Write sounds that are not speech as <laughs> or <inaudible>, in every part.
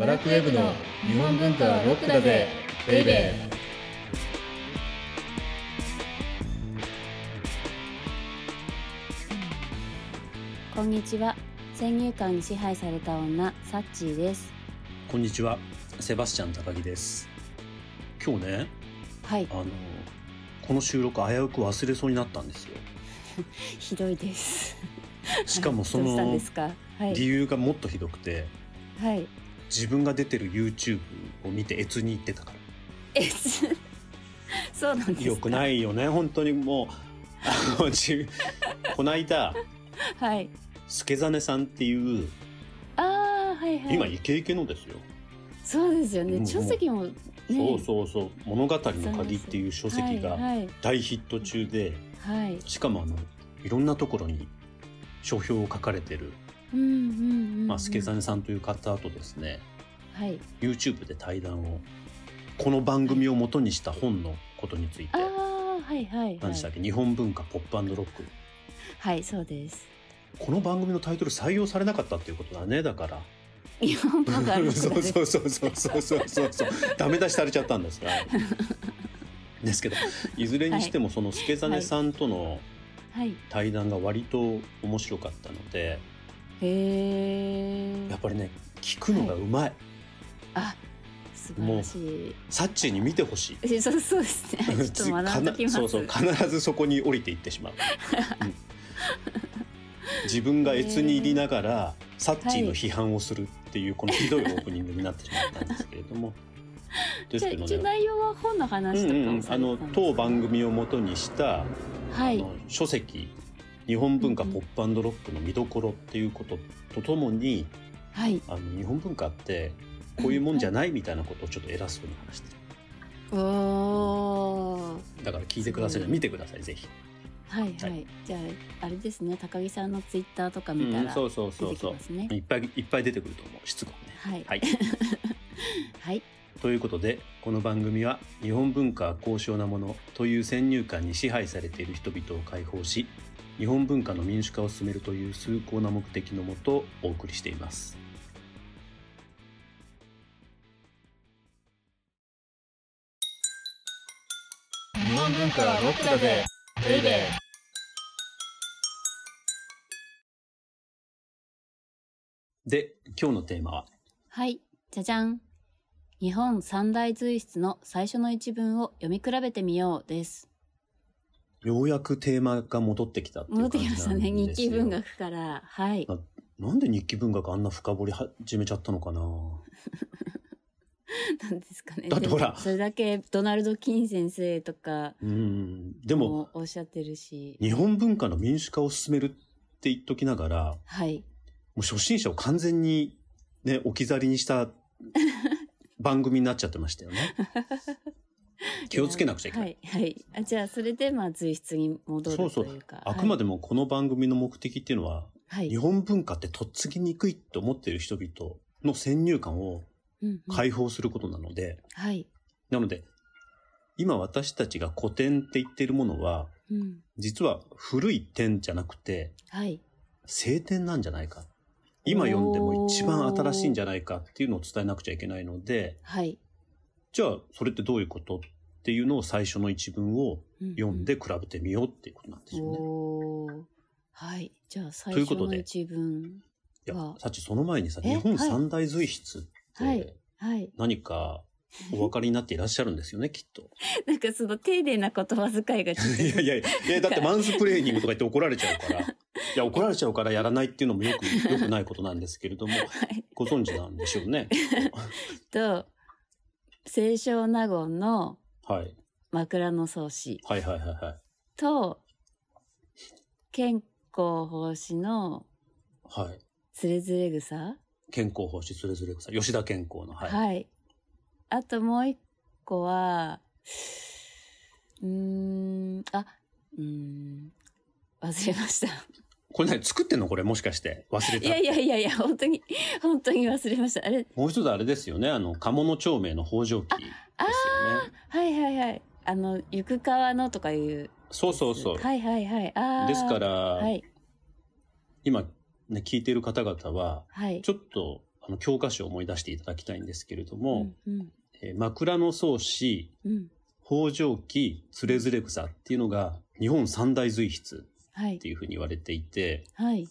バラクウェブの日本文化はロックだぜベイベー。こんにちは。先入観に支配された女サッチーです。こんにちは、セバスチャン高木です。今日ね、はい。あのこの収録危うく忘れそうになったんですよ。<laughs> ひどいです。しかもその <laughs> 理由がもっとひどくて、はい自分が出てる YouTube を見て越に行ってたかえす <laughs> そうなんですら。か？よくないよね、本当にもうあの自 <laughs> この間はい。助真さんっていうああはいはい。今イケイケのですよ。そうですよね。書籍もね。そうそうそう。物語の鍵っていう書籍がはい大ヒット中で、はい、はい、しかもあのいろんなところに書評を書かれてる。まあ、助真さんという方とですねはい。YouTube で対談をこの番組を元にした本のことについて。はい何でしたっけ？日本文化ポップロック。はいそうです。この番組のタイトル採用されなかったっていうことだねだから。日本文そうそうそうそうそうそうそうそう。ダメ出しされちゃったんですが。<laughs> ですけどいずれにしてもその助真さんとのはい。対談が割と面白かったのでへえやっぱりね聞くのがうまい、あ素晴らしい。サッチーに見てほしい。えそうそうですね。<laughs> ちょっと学んできます。そうそう必ずそこに降りていってしまう、<laughs> うん。自分が越に入りながら、サッチーの批判をするっていうこのひどいオープニングになってしまったんですけれども。<laughs> ですけどね。内容は本のうん話とか？うんあの当番組をもとにした、はい。あの書籍「日本文化ポップロックの見どころ」っていうこととともにはい。あの日本文化ってこういうもんじゃないみたいなことをちょっと偉そうに話してる。おー。だから聞いてくださいすごい見てくださいぜひ。はいは。はい。じゃああれですね。高木さんのツイッターとか見たらうんそうそうそうそう。ますね。いっぱいいっぱい出てくると思う。しつこくね。はい。はい、<laughs> はい。ということでこの番組は日本文化は高尚なものという先入観に支配されている人々を解放し日本文化の民主化を進めるという崇高な目的のもとお送りしています。日本文化はロックだぜベイベーで今日のテーマは？はいじゃじゃん。日本三大随筆の最初の一文を読み比べてみようです。ようやくテーマが戻ってきたってい戻う感じってきましたねなんですよ日記文学からはい。ななんで日記文学あんな深掘り始めちゃったのかな？<laughs> なんですかね。だってほらでもそれだけドナルド・キン先生とかうんでももおっしゃってるし。日本文化の民主化を進めるって言っときながらはい。もう初心者を完全にね置き去りにした番組になっちゃってましたよね。気をつけなくちゃいけない。はい。はい。あじゃあ、それで、まあ、随筆に戻るそうそうというか。あくまで、でもこの番組の目的っていうのは、はい。日本文化ってとっつきにくいと思っている人々の先入観をうんうん解放することなので、はい。なので今私たちが古典って言っているものはうん。実は古い点じゃなくてはい。聖典なんじゃないか今読んでも一番新しいんじゃないかっていうのを伝えなくちゃいけないのではい。じゃあそれってどういうこと？っていうのを最初の一文をうう読んで比べてみようっていうことなんですよね。おーはい。じゃあ、最初の一文。いやはさっきその前にさえ？日本三大随筆って。何かお分かりになっていらっしゃるんですよね <laughs> きっと。なんかその丁寧な言葉遣いがちょっと。<laughs> いやいやいやいやだってマンスプレーニングとか言って怒られちゃうから。いや怒られちゃうからやらないっていうのもよく <laughs> よくないことなんですけれどもはい。ご存知なんでしょうね。と、清少納言のはい枕草子はいはいはいはいと、健康奉仕のはい。つれづれ草健康奉仕それぞれさ吉田健康のはい。はい。あともう一個は、うーん、あ、うーん、忘れました。これ何作ってんの？これもしかして忘れた。いやいやいやいや、本当に、本当に忘れました。あれ、もう一つあれですよねあの鴨の町名の北条記ですよね。はいはいはい。あの、行く川のとかいう。そうそうそう。はいはいはい。ああ。ですから、はい。今ね聞いている方々ははい。ちょっとああの教科書を思い出していただきたいんですけれども、うんえー枕草子、うん北条記、つれづれ草っていうのが日本三大随筆はいっていうふうに言われていて、はい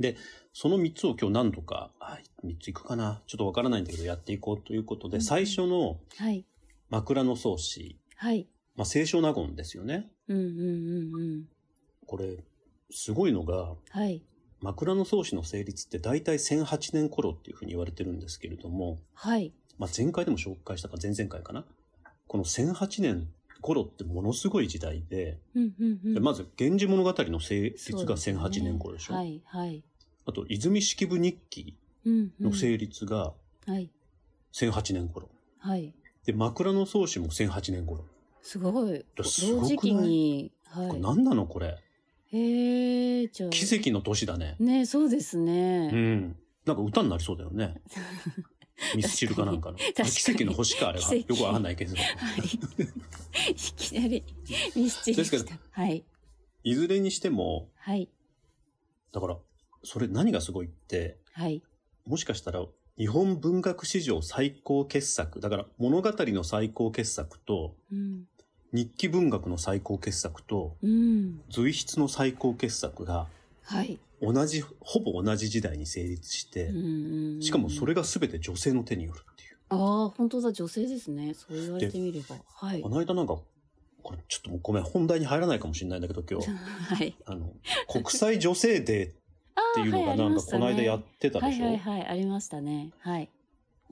で、その3つを今日何度か、あ3ついくかな。ちょっとわからないんだけどやっていこうということで、うん最初のはい。枕草子、はい。まあ、清少納言ですよね。うんうんうんうん。これ、すごいのが、はい。枕草子の成立って大体1008年頃っていうふうに言われてるんですけれども、はい。まあ、前回でも紹介したか前々回かな。この1008年頃ってものすごい時代で、うんうんうん。でまず「源氏物語」の成立がそうですね。1008年頃でしょ。はいはいあと「泉式部日記」の成立がはい1008年頃。はいで枕草子も1008年頃。すごいすご同時期にこれは何なのこれ？いへえじゃあ奇跡の年だね。ねそうですうねん。なんか歌になりそうだよね。<laughs> ミスチルかなんかの。確か奇跡の星かあれは。よくわかんないけど。はい <laughs> いきなりミスチルですけど来たはいいずれにしても、はいだから、それ何がすごいって、はい。もしかしたら日本文学史上最高傑作、だから物語の最高傑作と、うん。日記文学の最高傑作と、うん。随筆の最高傑作がはい。同じ、ほぼ同じ時代に成立してうん、うんうんしかもそれが全て女性の手によるっていう。ああ本当だ女性ですね。そう言われてみれば。はい。この間なんか、これちょっとごめん、本題に入らないかもしれないんだけど今日、<laughs> はい。あの、国際女性デーっていうのがなんかこの間やってたでしょ、はいはいはいありましたね。はい。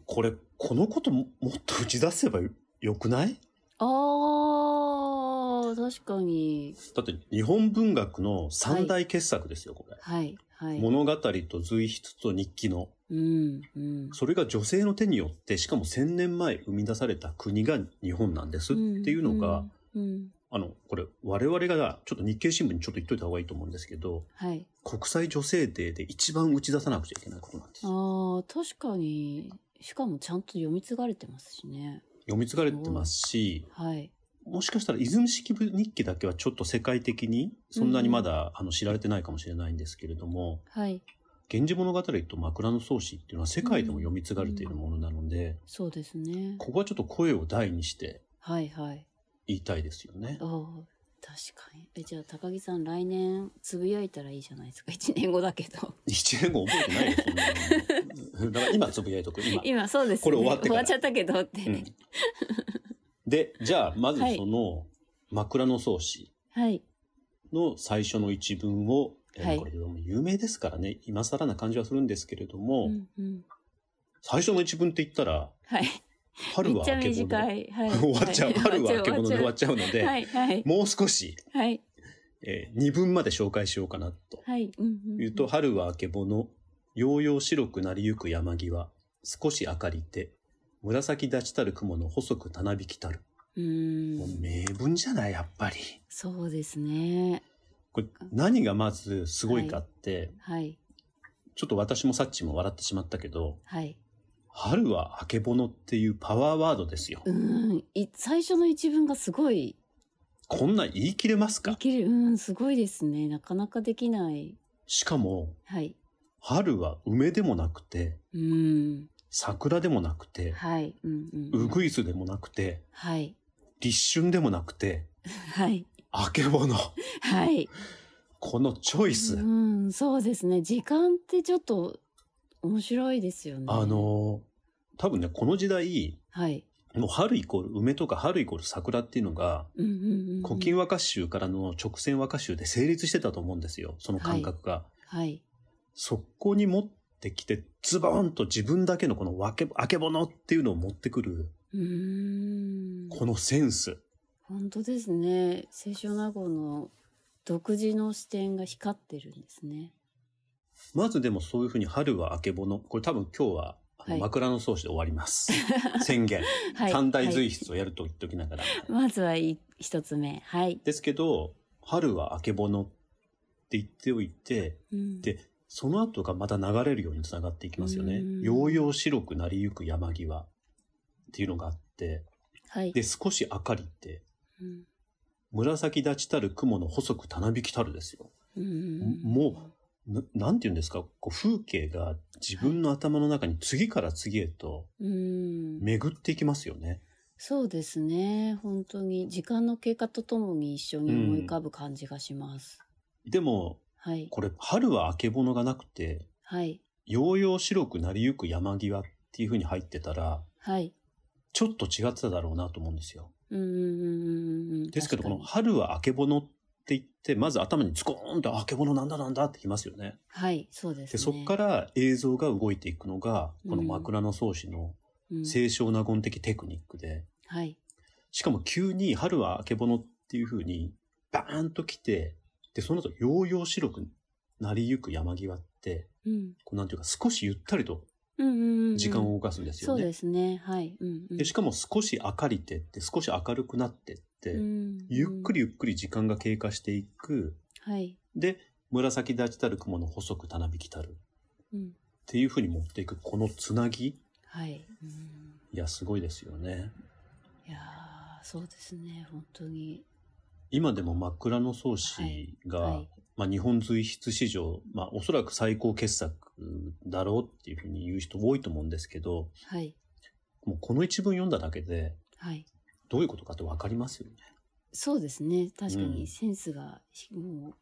これ、このことももっと打ち出せばよよくない？ああ確かに。だって日本文学の三大傑作ですよ、これ。はいはい。物語と随筆と日記の。うんうん。それが女性の手によって、しかも千年前生み出された国が日本なんですっていうのが、うんうんあの、これ、我々が、ちょっと日経新聞にちょっと言っといた方がいいと思うんですけど、はい。国際女性デーで一番打ち出さなくちゃいけないことなんです。ああ確かに。しかもちゃんと読み継がれてますしね。読み継がれてますし、はい。もしかしたら泉式部日記だけはちょっと世界的にそんなにまだ、あの知られてないかもしれないんですけれども、はい。源氏物語と枕草子っていうのは世界でも読み継がれているものなので、そうですね。ここはちょっと声を大にしてはいはい言いたいですよね。確かに。えじゃあ高木さん来年つぶやいたらいいじゃないですか？<laughs> 1年後だけど。一年後覚えてないよ、そんなの。だから今つぶやいとく、今。今そうですね。これ終わって終わっちゃったけどって、うん。で、じゃあ、まずはい。その枕草子はい。の最初の一文を、えーはい。これでも有名ですからね、今更な感じはするんですけれども、うんうん。最初の一文って言ったら、はい春はあけぼの。はい、<laughs> 終わっちゃう。はい。春はあけぼので終わっちゃう。ので、はいはい。もう少し、はい。え2文まで紹介しようかなと。はい、うんうんうん。言うと、春はあけぼの、ようよう白くなりゆく山際、少し明かりて、紫立ちたる雲の細くたなびきたる。うーもうん名文じゃない、やっぱり。そうですね。これ何がまずすごいかって、はい。ちょっと私もさっちも笑ってしまったけど、はい春はあけぼのっていうパワーワードですよ。うん。い最初の一文がすごい。こんなん言い切れますか？できる。うんすごいですね。なかなかできない。しかも、はい。春は梅でもなくて、うん。桜でもなくて、はい。うんうん。うぐいすでもなくて、はい。立春でもなくて、<laughs> はい。あけぼの。はい。このチョイス。うんそうですね。時間ってちょっと面白いですよね。あの、多分ね、この時代、はい。もう春イコール梅とか春イコール桜っていうのが、うんうんうんうん。古今和歌集からの直線和歌集で成立してたと思うんですよ。その感覚が。はい。そこに持ってきて、ズボーンと自分だけのこのわけ、あけぼのっていうのを持ってくる、うーん。このセンス。本当ですね。清少納言の独自の視点が光ってるんですねまずでもそういうふうに春はあけぼの。これ多分今日は、はい枕草子で終わります。<laughs> 宣言。はい三大随はい筆をやると言っておきながら。まずはい一つ目はい、ですけど、春はあけぼのって言っておいて、うんで、その後がまた流れるようにつながっていきますよねうん。ようよう白くなりゆく山際っていうのがあって、はいで、少し明かりって、うん紫立ちたる雲の細くたなびきたるですよ。うんもななんて言うんですか、こう風景が自分の頭の中に次から次へとうん。巡っていきますよね。そうですね。本当に時間の経過とともに一緒に思い浮かぶ感じがします。でも、はい。これ、春はあけぼのがなくて、はい。ようよう白くなりゆく山際っていう風に入ってたら、はい。ちょっと違ってただろうなと思うんですよ。ですけど、この春はあけぼのって言って、まず頭にズコーンとあけぼのなんだなんだってきますよね。はい、そうですで、ね。そこから映像が動いていくのが、この枕草子のうん、清少納言的テクニックで、はい。しかも急に春はあけぼのっていう風にバーンと来て、で、その後、ようよう白くなりゆく山際って、うん。こうなんていうか少しゆったりとうんうんうん。時間を動かすんですよそうね。ですね。はい。うんうん。でしかも少し明かりてって、少し明るくなってって、うんゆっくりゆっくり時間が経過していく。はい。で、紫立ちたる雲の細くたなびきたる。うん。っていう風に持っていく、このつなぎ。はい。うんいや、すごいですよね。いやーそうですね。本当に。今でも枕草子が、はい。まあ、日本随筆史上、まあ、おそらく最高傑作だろうっていうふうに言う人多いと思うんですけど、はい。もうこの一文読んだだけで、はい。どういうことかってわかりますよね。そうですね。確かうんにセンスが、もう、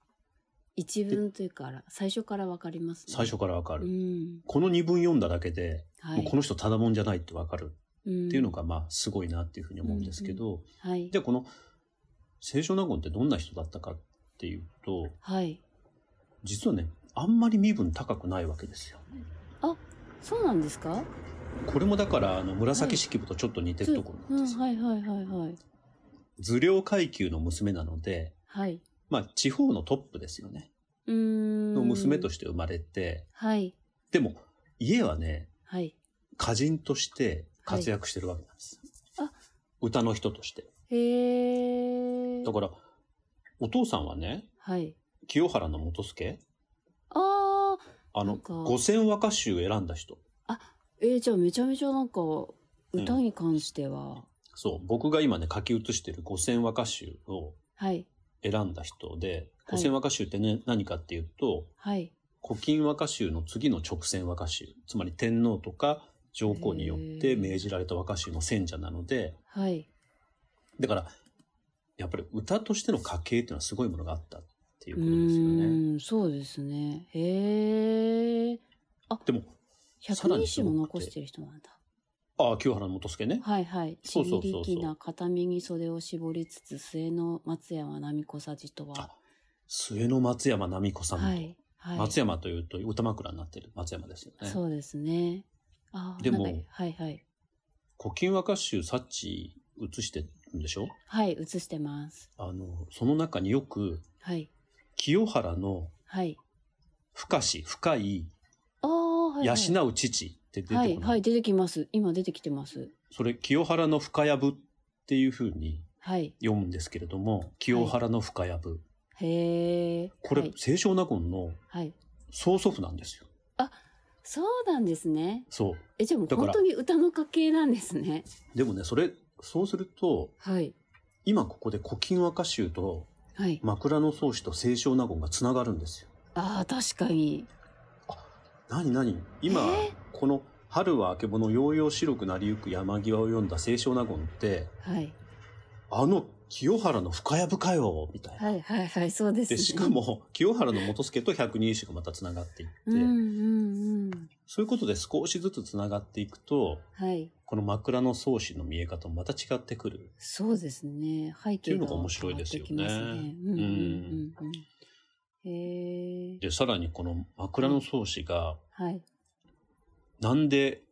一文というか、最初からわかりますね。最初からわかる。うん。この二文読んだだけで、はい。もうこの人ただもんじゃないってわかるっっていうのが、まあ、すごいなっていうふうに思うんですけど、はい。じゃあこの、清少納言ってどんな人だったかっていうと、はい。実はね、あんまり身分高くないわけですよ。そうなんですか？これもだから、あの、紫式部とちょっと似てるところうん、なんですよ。はいはいはいはい。図領階級の娘なので、はい。まあ、地方のトップですよね。うーん。の娘として生まれて、はい。でも、家はね、はい。歌人として活躍してるわけなんです。あ歌の人として。へー。だから、お父さんはね、はい。清原の元助あの五千和歌集を選んだ人。えー、じゃあめちゃめちゃなんか、歌に関しては、そう、僕が今ね、書き写してる五千和歌集をはい。選んだ人で、はい五千和歌集ってね、何かっていうと、はい。古今和歌集の次の直線和歌集。つまり天皇とか上皇によって命じられた和歌集の選者なので、はい。だから、やっぱり歌としての家系っていうのはすごいものがあったっていううことですよね。ーん、そうですね。へー。でも、さ百人種も残してる人なんだ。ああ、清原元助ね。はいはい。ちそうそうそうそうな片右袖を絞りつつ、末の松山奈美子さじとはあ。末の松山奈美子さんと、はい。はい。松山というと歌枕になってる松山ですよね。そうですね。あーでもはいはい。古今和歌集サッチ写してるんでしょ？はい、映してます。あの、その中によく、はい。清原のはい。深し、深い、ああ、はい、はい。養う父って出てこな。はいい、はい、出てきます。今出てきてます。それ、清原の深藪っていう風にはい。読むんですけれども、清原の深藪。へえ。これ、はい。清少納言のはい。曽祖父なんですよ。そうなんですね。そう。え、じゃあもう本当に歌の家系なんですね。でもね、それ、そうすると、はい。今ここで古今和歌集とはい。枕草子と清少納言がつながるんですよ。ああ、確かに。何何今え？ー、この春はあけぼのようよう白くなりゆく山際を読んだ清少納言って、はい。あの清原の深藪かよみたいな。はい、はい、はい、そうですで、ね。しか、も、清原の元助と百人一首がまたつながっていって、うん、うん、うん。そういうことで少しずつつながっていくと、はい。この枕草子の見え方もまた違ってくる。そうですね。背景がっていうのが面白いですよね。で、さらにこの枕草子が、はい。なんで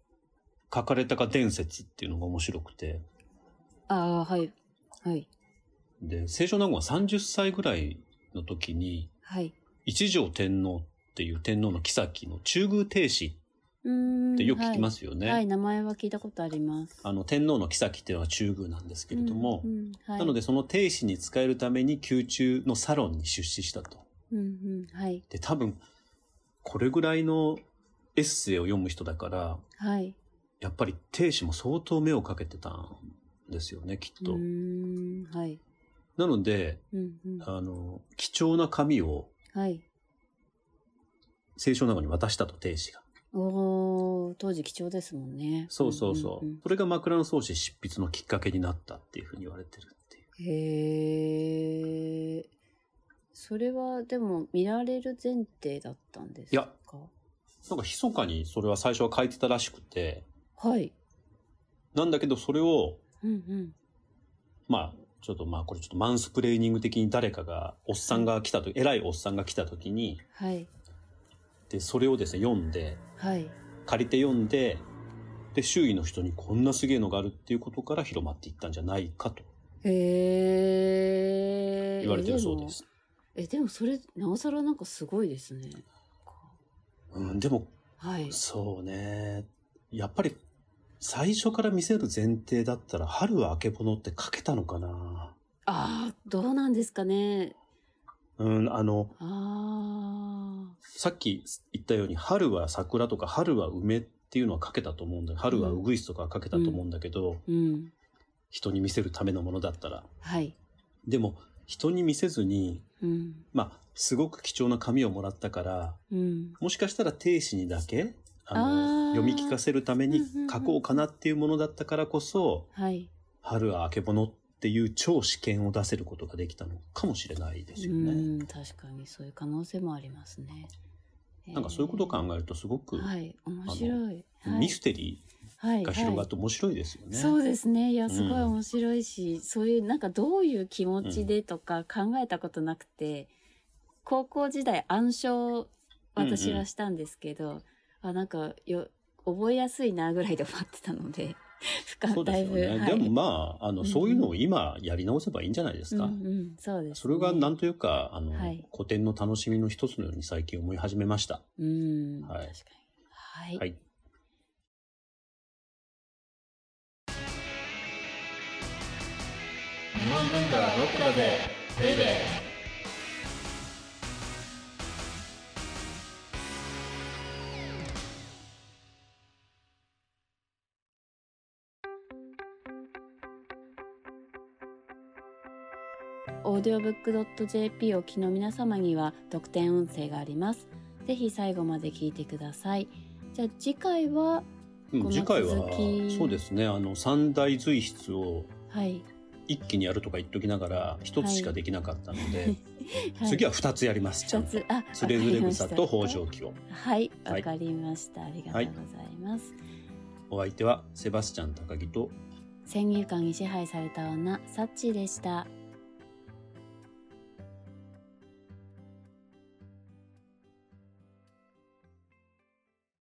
書かれたか伝説っていうのが面白くて、ああ、はい。はい。で、清少納言は30歳ぐらいの時に、はい。一条天皇っていう天皇の妃の中宮帝子。ってよく聞きますよね。はい、はい、名前は聞いたことあります。あの、天皇の妃っていうのは中宮なんですけれども、うんうんはい、なのでその帝子に仕えるために宮中のサロンに出資したと。うんうん、はい。で、多分、これぐらいのエッセイを読む人だから、はい。やっぱり帝子も相当目をかけてたんですよね、きっと。うーん、はい。なので、うんうん。あの、貴重な紙をはい。清少納言に渡したと定子が。おー当時貴重ですもんね。そうそうそう。んんんそれが枕草子執筆のきっかけになったっていうふうに言われてるっていう。へえ。それはでも見られる前提だったんですか？いやなんか密かにそれは最初は書いてたらしくて、はい。なんだけどそれを、うんうん。まあ、ちょっとまあこれちょっとマンスプレーニング的に誰かが、おっさんが来たと偉いおっさんが来た時に、はい。で、それをですね、読んで、はい。借りて読んで、で、周囲の人にこんなすげえのがあるっていうことから広まっていったんじゃないかと。言われてるそうです。え、でもそれ、なおさらなんかすごいですね。うん、でも、はい。そうね。やっぱり、最初から見せる前提だったら、春はあけぼのって書けたのかなああ、どうなんですかね。うん、あの、あさっき言ったように、春は桜とか春は梅っていうのは書けたと思うんだ春はウグイスとかは書けたと思うんだけど、あ。うん。人に見せるためのものだったら。はい。でも、人に見せずに、うん。まあ、すごく貴重な紙をもらったから、うん。もしかしたら亭主にだけ、あの、読み聞かせるためにうんうんうん書こうかなっていうものだったからこそ、はい。春はあけぼのっていう超試験を出せることができたのかもしれないですようね。ん、確かにそういう可能性もありますね。なんかそういうことを考えるとすごく、はい、面白い。はい、ミステリはいーが広がっはて面白いですよね。いそうですね。いや、すごいうん面白いし、そういう、なんかどういう気持ちでとか考えたことなくて、高校時代暗唱私はしたんですけど、あ、なんかよ、覚えやすいなぐらいで終わってたので、深 <laughs> そうですよね。はい、でもまあ、あの、そういうのを今やり直せばいいんじゃないですか。うんうん、そうです、ね。それがなんというか、あの、はい古典の楽しみの一つのように最近思い始めました。うん、はい確かに。はい。はい。日本文化はロックだぜベイベーオーディオブックドット JP をお聞きの皆様には特典音声があります。ぜひ最後まで聞いてください。じゃあ次回は、次回はそうですねあの三大随筆をはい。一気にやるとか言っときながら一つしかできなかったので、はい、<laughs> 次は二つやりますちゃんと二つ、あ、つれづれ草と北条記をはい、わはいかりました。ありがとうございます。お相手はセバスチャン高木と先入観に支配された女、サッチーでした。